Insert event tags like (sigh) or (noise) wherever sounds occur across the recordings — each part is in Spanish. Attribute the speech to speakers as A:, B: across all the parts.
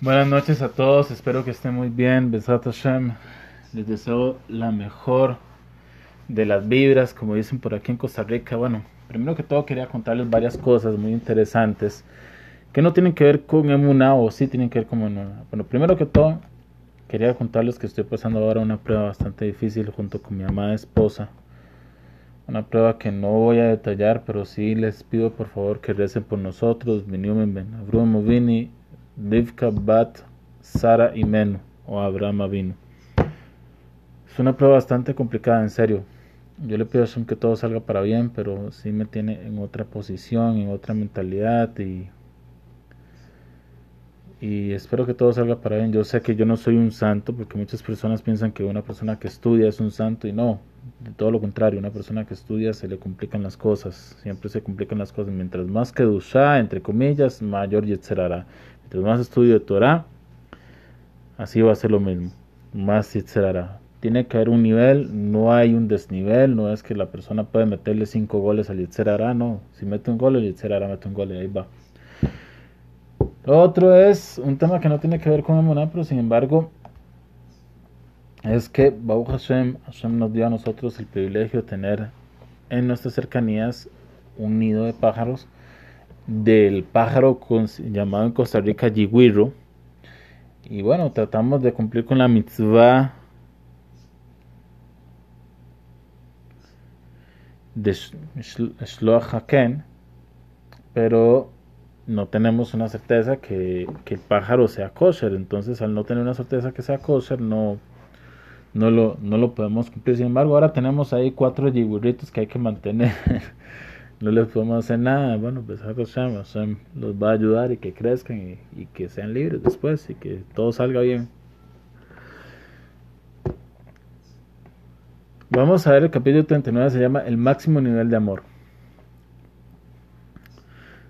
A: Buenas noches a todos, espero que estén muy bien. Besat Hashem, les deseo la mejor de las vibras, como dicen por aquí en Costa Rica. Bueno, primero que todo quería contarles varias cosas muy interesantes que no tienen que ver con Emuna o sí tienen que ver con Emuna. Bueno, primero que todo quería contarles que estoy pasando ahora una prueba bastante difícil junto con mi amada esposa. Una prueba que no voy a detallar, pero sí les pido por favor que recen por nosotros. Beniumen Ben Avrum Vini, Rivka Bat, Sara y Menu, o Abraham vino. Es una prueba bastante complicada, en serio. Yo le pido a que todo salga para bien, pero sí me tiene en otra posición, en otra mentalidad y y espero que todo salga para bien. Yo sé que yo no soy un santo porque muchas personas piensan que una persona que estudia es un santo y no, de todo lo contrario, una persona que estudia se le complican las cosas, siempre se complican las cosas. Mientras más que dusha, entre comillas, mayor yetzerara. Más estudio de Torah, así va a ser lo mismo, más yetzerara. Tiene que haber un nivel, no hay un desnivel, no es que la persona puede meterle cinco goles al yetzerara, no. Si mete un gol, el yetzerara mete un gol y ahí va. Lo otro es un tema que no tiene que ver con Emuná, pero sin embargo es que Baruch Hashem, Hashem nos dio a nosotros el privilegio de tener en nuestras cercanías un nido de pájaros del pájaro llamado en Costa Rica yiguiro y bueno tratamos de cumplir con la mitzvah de Shloach Haken pero no tenemos una certeza que, el pájaro sea kosher. Entonces, al no tener una certeza que sea kosher, no, no, lo, no lo podemos cumplir. Sin embargo, ahora tenemos ahí cuatro yigurritos que hay que mantener. (laughs) no les podemos hacer nada. Bueno, pues Hashem, los va a ayudar y que crezcan y, y que sean libres después y que todo salga bien. Vamos a ver el capítulo 39, se llama El máximo nivel de amor.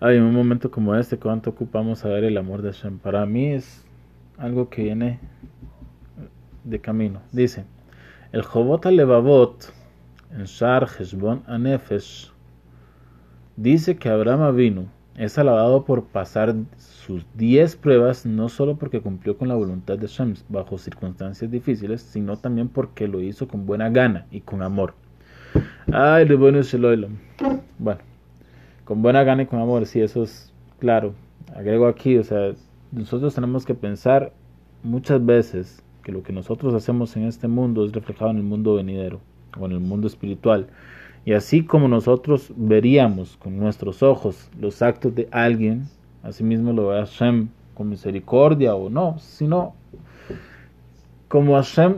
A: Hay un momento como este, ¿cuánto ocupamos a ver el amor de Hashem? Para mí es algo que viene de camino. Dice, el Jobot Levavot, en Shar Heshbon Anefesh, dice que Abraham vino, es alabado por pasar sus 10 pruebas, no solo porque cumplió con la voluntad de Hashem bajo circunstancias difíciles, sino también porque lo hizo con buena gana y con amor. Ay, bueno Bueno con buena gana y con amor, sí, eso es claro. Agrego aquí, o sea, nosotros tenemos que pensar muchas veces que lo que nosotros hacemos en este mundo es reflejado en el mundo venidero o en el mundo espiritual. Y así como nosotros veríamos con nuestros ojos los actos de alguien, así mismo lo ve Hashem con misericordia o no, sino como Hashem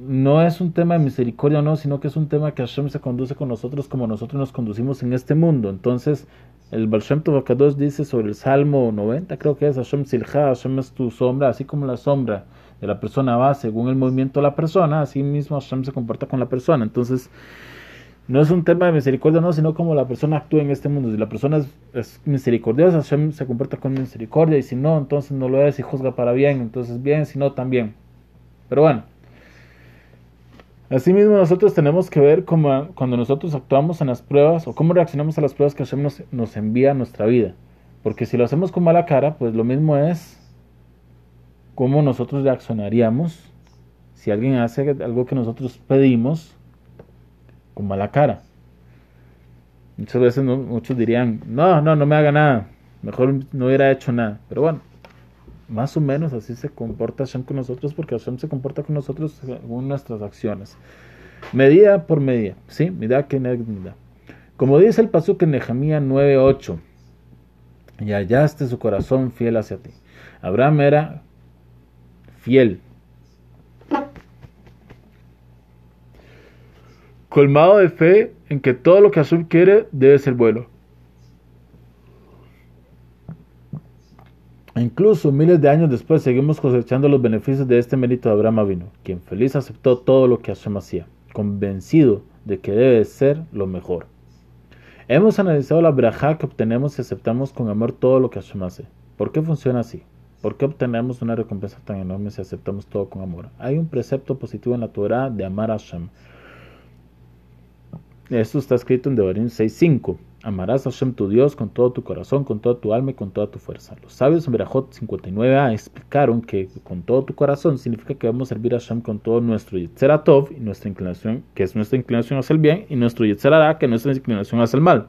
A: no es un tema de misericordia o no, sino que es un tema que Hashem se conduce con nosotros como nosotros nos conducimos en este mundo. Entonces, el Baal Shem dice sobre el Salmo 90, creo que es Hashem Silja, Hashem es tu sombra, así como la sombra de la persona va según el movimiento de la persona, así mismo Hashem se comporta con la persona. Entonces, no es un tema de misericordia, no, sino como la persona actúa en este mundo. Si la persona es, misericordiosa, se comporta con misericordia, y si no, entonces no lo es y juzga para bien, entonces bien, si no, también. Pero bueno. Asimismo, nosotros tenemos que ver cómo, cuando nosotros actuamos en las pruebas o cómo reaccionamos a las pruebas que Hashem nos, nos envía a nuestra vida. Porque si lo hacemos con mala cara, pues lo mismo es cómo nosotros reaccionaríamos si alguien hace algo que nosotros pedimos con mala cara. Muchas veces muchos dirían, no, no, no me haga nada, mejor no hubiera hecho nada. Pero bueno, más o menos así se comporta Hashem con nosotros, porque Hashem se comporta con nosotros según nuestras acciones. Medida por medida, ¿sí? Medida que medida. Como dice el pasuk en Nehemías 9:8, y hallaste su corazón fiel hacia ti. Abraham era fiel. Colmado de fe en que todo lo que Hashem quiere debe ser bueno. Incluso miles de años después seguimos cosechando los beneficios de este mérito de Abraham Avino, quien feliz aceptó todo lo que Hashem hacía, convencido de que debe ser lo mejor. Hemos analizado la braja que obtenemos y aceptamos con amor todo lo que Hashem hace. ¿Por qué funciona así? ¿Por qué obtenemos una recompensa tan enorme si aceptamos todo con amor? Hay un precepto positivo en la Torah de amar a Hashem. Esto está escrito en Devarim 6.5 Amarás a Hashem tu Dios con todo tu corazón, con toda tu alma y con toda tu fuerza. Los sabios en Berajot 59a explicaron que con todo tu corazón significa que vamos a servir a Hashem con todo nuestro Yetzeratov y nuestra inclinación, que es nuestra inclinación hacia el bien, y nuestro Yetzerara, que es nuestra inclinación hacia el mal.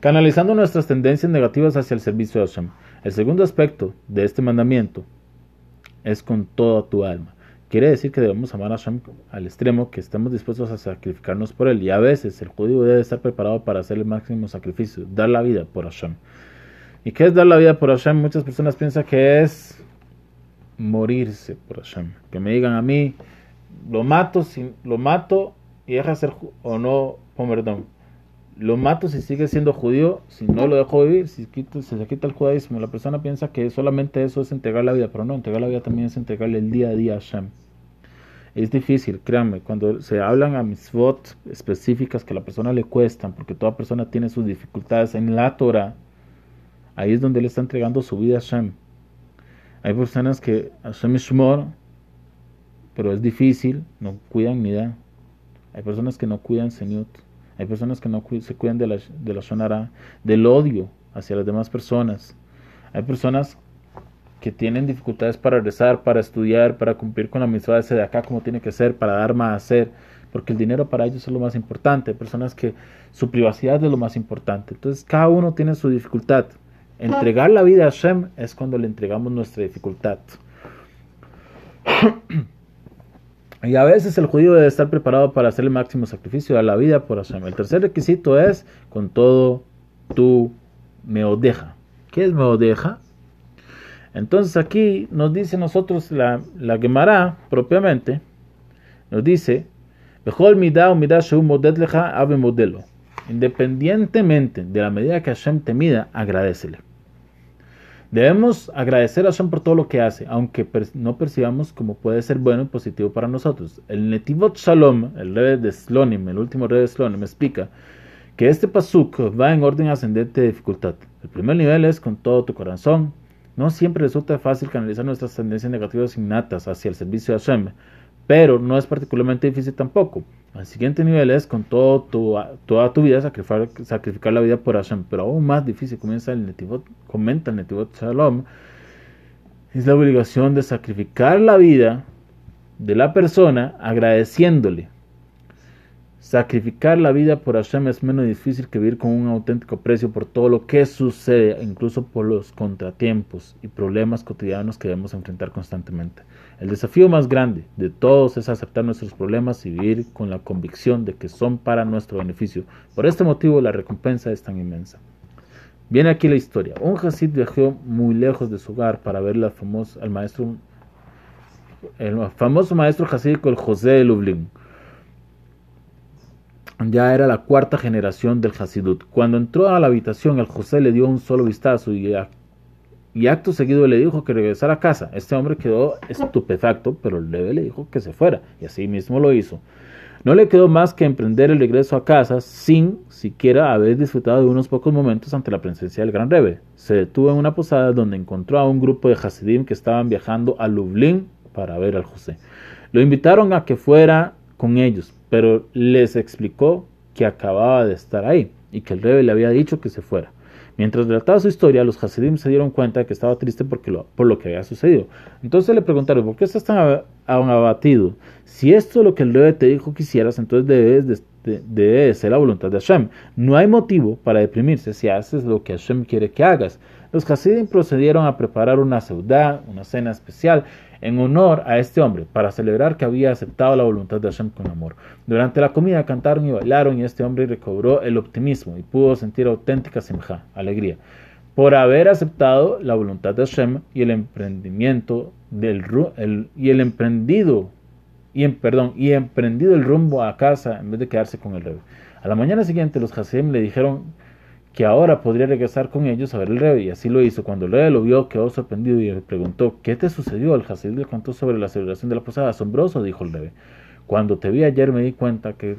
A: Canalizando nuestras tendencias negativas hacia el servicio de Hashem. El segundo aspecto de este mandamiento es con toda tu alma. Quiere decir que debemos amar a Hashem al extremo que estamos dispuestos a sacrificarnos por él. Y a veces el judío debe estar preparado para hacer el máximo sacrificio, dar la vida por Hashem. ¿Y qué es dar la vida por Hashem? Muchas personas piensan que es morirse por Hashem. Que me digan a mí, lo mato, si, lo mato y deja ser o no, oh, perdón. Lo mato si sigue siendo judío, si no lo dejo vivir, si, se quita el judaísmo. La persona piensa que solamente eso es entregar la vida, pero no, entregar la vida también es entregarle el día a día a Hashem. Es difícil, créanme, cuando se hablan a mitzvot específicas que a la persona le cuestan, porque toda persona tiene sus dificultades en la Torah, ahí es donde él está entregando su vida a Hashem. Hay personas que Hashem es Shmor, pero es difícil, no cuidan ni da. Hay personas que no cuidan Señut. Hay personas que no se cuidan de la, de la shonara, del odio hacia las demás personas. Hay personas que tienen dificultades para rezar, para estudiar, para cumplir con la misión de acá como tiene que ser, para dar más a hacer, porque el dinero para ellos es lo más importante, personas que su privacidad es lo más importante. Entonces cada uno tiene su dificultad. Entregar la vida a Hashem es cuando le entregamos nuestra dificultad. Y a veces el judío debe estar preparado para hacer el máximo sacrificio a la vida por Hashem. El tercer requisito es con todo tu meodeja. ¿Qué es meodeja? Entonces aquí nos dice nosotros la, la Gemara propiamente, nos dice. Independientemente de la medida que Hashem te mida, agradecele. Debemos agradecer a Hashem por todo lo que hace, aunque no percibamos como puede ser bueno y positivo para nosotros. El Netivot Shalom, el rey de Slonim, el último rey de Slonim, explica que este pasuk va en orden ascendente de dificultad. El primer nivel es con todo tu corazón, no siempre resulta fácil canalizar nuestras tendencias negativas innatas hacia el servicio de Hashem, pero no es particularmente difícil tampoco. El siguiente nivel es con todo tu, toda tu vida sacrificar, sacrificar la vida por Hashem, pero aún más difícil comienza el netivot, comenta el Netivot Shalom, es la obligación de sacrificar la vida de la persona agradeciéndole Sacrificar la vida por Hashem es menos difícil que vivir con un auténtico precio por todo lo que sucede, incluso por los contratiempos y problemas cotidianos que debemos enfrentar constantemente. El desafío más grande de todos es aceptar nuestros problemas y vivir con la convicción de que son para nuestro beneficio. Por este motivo la recompensa es tan inmensa. Viene aquí la historia. Un Hasid viajó muy lejos de su hogar para ver la famosa, al maestro, el famoso maestro Hasídico, el José de Lublin ya era la cuarta generación del Hasidut. Cuando entró a la habitación, el José le dio un solo vistazo y, y, acto seguido le dijo que regresara a casa. Este hombre quedó estupefacto, pero el Rebbe le dijo que se fuera, y así mismo lo hizo. No le quedó más que emprender el regreso a casa sin siquiera haber disfrutado de unos pocos momentos ante la presencia del gran Rebbe. Se detuvo en una posada donde encontró a un grupo de Hasidim que estaban viajando a Lublin para ver al José. Lo invitaron a que fuera con ellos, pero les explicó que acababa de estar ahí y que el rey le había dicho que se fuera. Mientras relataba su historia, los Hasidim se dieron cuenta de que estaba triste porque por lo que había sucedido. Entonces le preguntaron, ¿por qué estás tan abatido? Si esto es lo que el rey te dijo que hicieras, entonces debes de, debe ser la voluntad de Hashem. No hay motivo para deprimirse si haces lo que Hashem quiere que hagas. Los Hasidim procedieron a preparar una seudá, una cena especial, en honor a este hombre, para celebrar que había aceptado la voluntad de Hashem con amor. Durante la comida cantaron y bailaron y este hombre recobró el optimismo y pudo sentir auténtica simja, alegría, por haber aceptado la voluntad de Hashem y el emprendimiento del y el emprendido y en, perdón, y emprendido el rumbo a casa en vez de quedarse con el rey. A la mañana siguiente los Hasidim le dijeron que ahora podría regresar con ellos a ver el rey, y así lo hizo. Cuando el rey lo vio, quedó sorprendido y le preguntó, ¿qué te sucedió? El Hasid le contó sobre la celebración de la posada. Asombroso, dijo el rey. Cuando te vi ayer me di cuenta que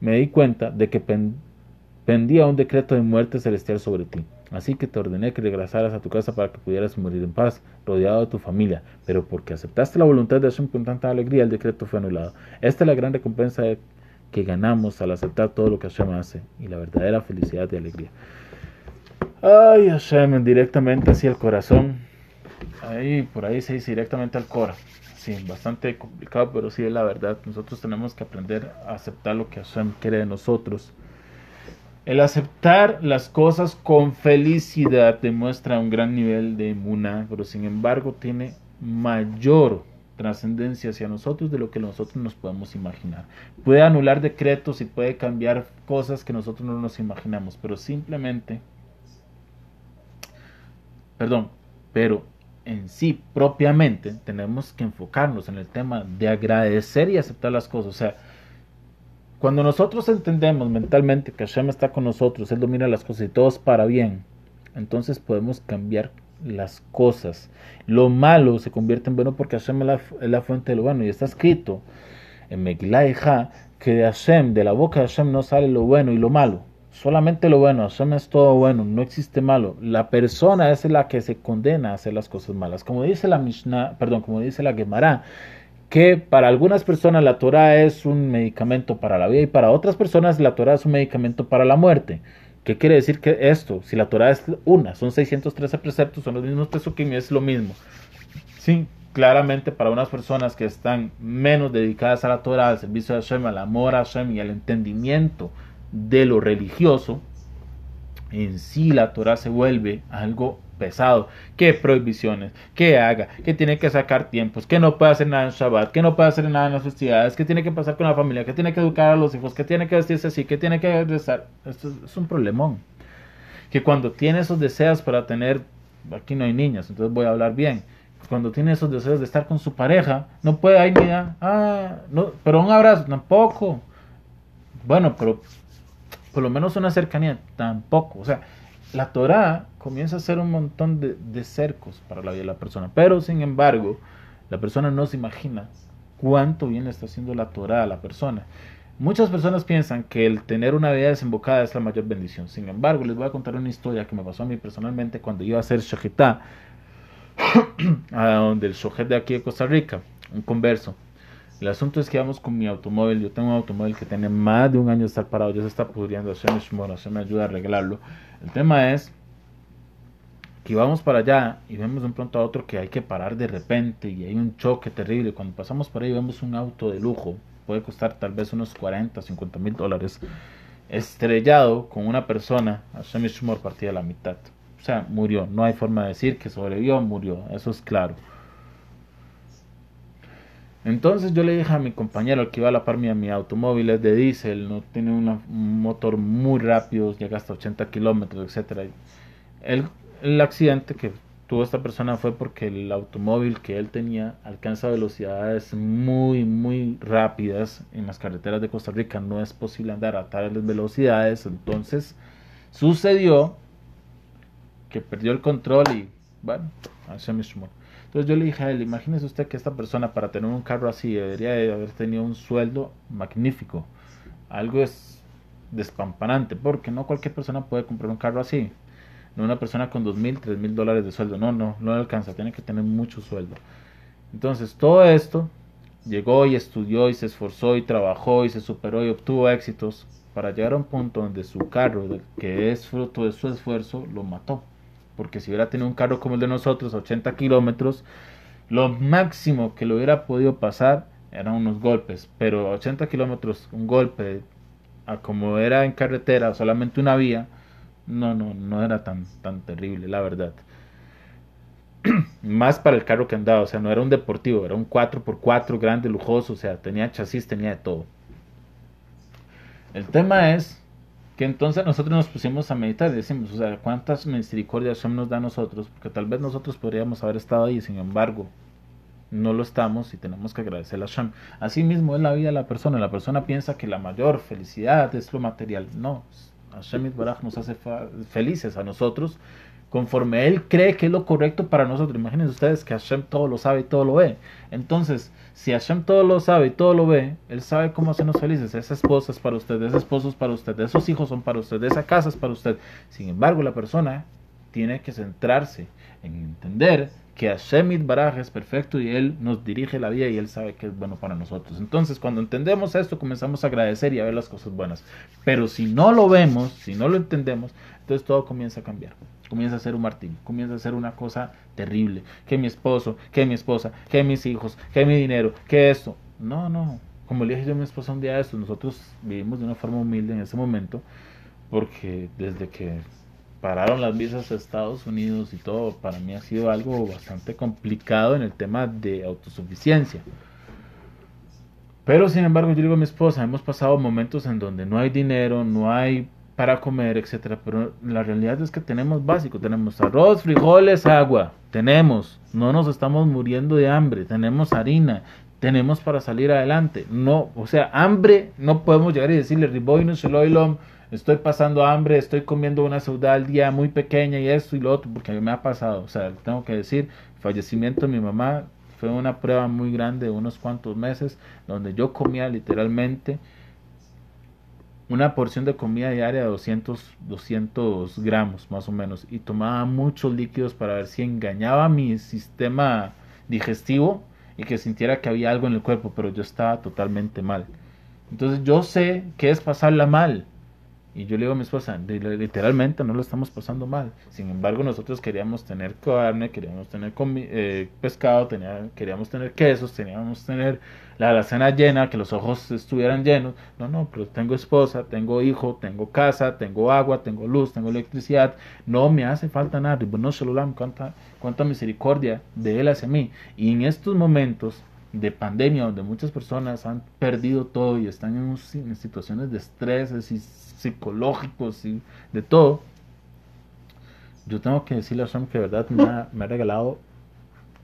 A: me di cuenta de que pendía un decreto de muerte celestial sobre ti. Así que te ordené que regresaras a tu casa para que pudieras morir en paz, rodeado de tu familia. Pero porque aceptaste la voluntad de Hashem con tanta alegría, el decreto fue anulado. Esta es la gran recompensa de que ganamos al aceptar todo lo que Hashem hace y la verdadera felicidad y alegría. Ay, Hashem, directamente hacia el corazón. Ahí, por ahí se dice directamente al corazón. Sí, bastante complicado, pero sí es la verdad. Nosotros tenemos que aprender a aceptar lo que Hashem quiere de nosotros. El aceptar las cosas con felicidad demuestra un gran nivel de muna, pero sin embargo tiene mayor trascendencia hacia nosotros de lo que nosotros nos podemos imaginar. Puede anular decretos y puede cambiar cosas que nosotros no nos imaginamos, pero simplemente, perdón, pero en sí propiamente tenemos que enfocarnos en el tema de agradecer y aceptar las cosas. O sea, cuando nosotros entendemos mentalmente que Hashem está con nosotros, Él domina las cosas y todo es para bien, entonces podemos cambiar las cosas. Lo malo se convierte en bueno porque Hashem es la, fuente de lo bueno. Y está escrito en Megillah que de Hashem, de la boca de Hashem no sale lo bueno y lo malo. Solamente lo bueno, Hashem es todo bueno, no existe malo. La persona es la que se condena a hacer las cosas malas. Como dice la Mishnah, perdón, como dice la Gemara, que para algunas personas la Torah es un medicamento para la vida y para otras personas la Torah es un medicamento para la muerte. ¿Qué quiere decir que esto? Si la Torah es una, son 613 preceptos, son los mismos y es lo mismo. Sí, claramente para unas personas que están menos dedicadas a la Torah, al servicio de Hashem, al amor a Hashem y al entendimiento de lo religioso, en sí la Torah se vuelve algo pesado, qué prohibiciones, qué haga, que tiene que sacar tiempos, que no puede hacer nada en Shabbat, que no puede hacer nada en las festividades, que tiene que pasar con la familia, que tiene que educar a los hijos, que tiene que vestirse así, que tiene que rezar. Esto es un problemón. Que cuando tiene esos deseos para tener, aquí no hay niñas, entonces voy a hablar bien. Cuando tiene esos deseos de estar con su pareja, no puede ahí ni ah, no, pero un abrazo tampoco. Bueno, pero por lo menos una cercanía tampoco. O sea, la Torah comienza a ser un montón de, cercos para la vida de la persona. Pero, sin embargo, la persona no se imagina cuánto bien está haciendo la Torah a la persona. Muchas personas piensan que el tener una vida desembocada es la mayor bendición. Sin embargo, les voy a contar una historia que me pasó a mí personalmente cuando iba a hacer Shojitá, (coughs) a donde el Shojet de aquí de Costa Rica, un converso. El asunto es que vamos con mi automóvil. Yo tengo un automóvil que tiene más de un año de estar parado. Ya se está pudriendo. Se me ayuda a arreglarlo. El tema es que vamos para allá y vemos de un pronto a otro que hay que parar de repente y hay un choque terrible. Cuando pasamos por ahí vemos un auto de lujo. Puede costar tal vez unos 40, 50 mil dólares. Estrellado con una persona. Hashem Shmor partida a la mitad. O sea, murió. No hay forma de decir que sobrevivió, murió. Eso es claro. Entonces yo le dije a mi compañero, que iba a la par mi automóvil es de diésel, no tiene un motor muy rápido, llega hasta 80 kilómetros, etcétera. El, el accidente que tuvo esta persona fue porque el automóvil que él tenía alcanza velocidades muy, muy rápidas en las carreteras de Costa Rica. No es posible andar a tales velocidades. Entonces sucedió que perdió el control y, bueno. Entonces yo le dije a él, imagínese usted que esta persona para tener un carro así debería de haber tenido un sueldo magnífico. Algo es despampanante, porque no cualquier persona puede comprar un carro así. No una persona con dos mil, tres mil dólares de sueldo. No, no, no alcanza, tiene que tener mucho sueldo. Entonces todo esto llegó y estudió y se esforzó y trabajó y se superó y obtuvo éxitos para llegar a un punto donde su carro, que es fruto de su esfuerzo, lo mató porque si hubiera tenido un carro como el de nosotros, 80 kilómetros, lo máximo que lo hubiera podido pasar eran unos golpes, pero 80 kilómetros, un golpe, a como era en carretera, solamente una vía, no, no, no era tan, tan terrible, la verdad. (clears throat) Más para el carro que andaba, o sea, no era un deportivo, era un 4x4 grande, lujoso, o sea, tenía chasis, tenía de todo. El tema es que entonces nosotros nos pusimos a meditar y decimos, o sea, cuántas misericordias Hashem nos da a nosotros, porque tal vez nosotros podríamos haber estado ahí, sin embargo, no lo estamos y tenemos que agradecer a Hashem. Así mismo es la vida de la persona, la persona piensa que la mayor felicidad es lo material, no, Hashem Baraj nos hace felices a nosotros conforme Él cree que es lo correcto para nosotros. Imagínense ustedes que Hashem todo lo sabe y todo lo ve. Entonces, si Hashem todo lo sabe y todo lo ve, Él sabe cómo hacernos felices. Esa esposa es para usted, ese esposo es para usted, esos hijos son para usted, esa casa es para usted. Sin embargo, la persona tiene que centrarse en entender que Hashem Baraj es perfecto y Él nos dirige la vida y Él sabe que es bueno para nosotros. Entonces, cuando entendemos esto, comenzamos a agradecer y a ver las cosas buenas. Pero si no lo vemos, si no lo entendemos, entonces todo comienza a cambiar. Comienza a ser un martín, comienza a ser una cosa terrible. Que mi esposo, que mi esposa, que mis hijos, que mi dinero, que esto. No, no. Como le dije yo a mi esposa un día de esto, nosotros vivimos de una forma humilde en ese momento, porque desde que pararon las visas a Estados Unidos y todo, para mí ha sido algo bastante complicado en el tema de autosuficiencia. Pero sin embargo, yo digo a mi esposa, hemos pasado momentos en donde no hay dinero, no hay para comer, etcétera, pero la realidad es que tenemos básico, tenemos arroz, frijoles, agua, tenemos, no nos estamos muriendo de hambre, tenemos harina, tenemos para salir adelante. No, o sea, hambre no podemos llegar y decirle riboy no estoy pasando hambre, estoy comiendo una ciudad al día muy pequeña y esto y lo otro, porque a mí me ha pasado, o sea, tengo que decir, fallecimiento de mi mamá fue una prueba muy grande de unos cuantos meses, donde yo comía literalmente una porción de comida diaria de 200, 200 gramos más o menos, y tomaba muchos líquidos para ver si engañaba mi sistema digestivo y que sintiera que había algo en el cuerpo, pero yo estaba totalmente mal. Entonces yo sé que es pasarla mal, y yo le digo a mi esposa, literalmente no lo estamos pasando mal. Sin embargo, nosotros queríamos tener carne, queríamos tener eh, pescado, queríamos tener quesos, teníamos tener la alacena llena, que los ojos estuvieran llenos. No, no, pero tengo esposa, tengo hijo, tengo casa, tengo agua, tengo luz, tengo electricidad. No me hace falta nada. Y bueno, solo cuánta, cuánta misericordia de Él hacia mí. Y en estos momentos de pandemia donde muchas personas han perdido todo y están en, situaciones de estrés y psicológicos y de todo, yo tengo que decirle a Sam que de verdad me ha, me ha, regalado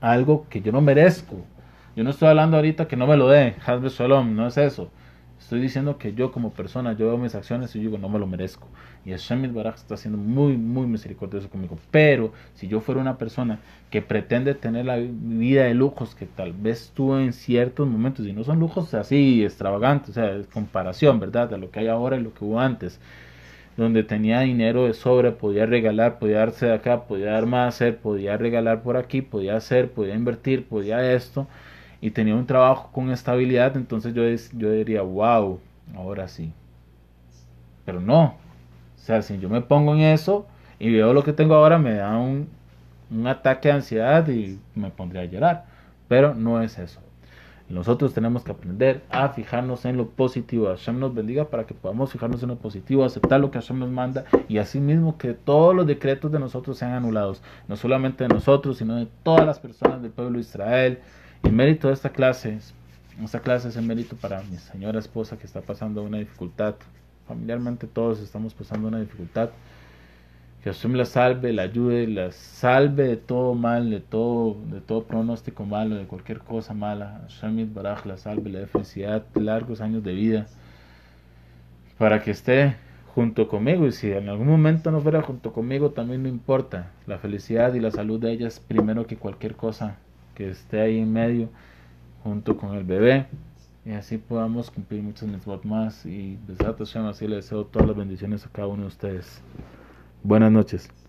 A: algo que yo no merezco. Yo no estoy hablando ahorita que no me lo dé, Hasbe Shalom, no es eso. Estoy diciendo que yo como persona, yo veo mis acciones y digo, no me lo merezco. Y Hashem Baraj está siendo muy, muy misericordioso conmigo. Pero si yo fuera una persona que pretende tener la vida de lujos que tal vez tuve en ciertos momentos, y no son lujos así extravagantes, o sea, es comparación, ¿verdad? De lo que hay ahora y lo que hubo antes donde tenía dinero de sobra, podía regalar, podía darse de acá, podía dar más hacer, podía regalar por aquí, podía hacer, podía invertir, podía esto, y tenía un trabajo con estabilidad, entonces yo, yo diría, wow, ahora sí. Pero no, o sea, si yo me pongo en eso y veo lo que tengo ahora, me da un, un ataque de ansiedad y me pondría a llorar. Pero no es eso. Nosotros tenemos que aprender a fijarnos en lo positivo. Hashem nos bendiga para que podamos fijarnos en lo positivo, aceptar lo que Hashem nos manda y asimismo que todos los decretos de nosotros sean anulados. No solamente de nosotros, sino de todas las personas del pueblo de Israel, el mérito de esta clase, esta clase es el mérito para mi señora esposa que está pasando una dificultad. Familiarmente todos estamos pasando una dificultad. Que Hashem la salve, la ayude, la salve de todo mal, de todo, de todo pronóstico malo, de cualquier cosa mala. Hashem Baraj la salve, la dé felicidad, largos años de vida. Para que esté junto conmigo y si en algún momento no fuera junto conmigo también no importa. La felicidad y la salud de ella es primero que cualquier cosa que esté ahí en medio junto con el bebé y así podamos cumplir muchos mitzvot más y Besat Hashem así le deseo todas las bendiciones a cada uno de ustedes. Buenas noches.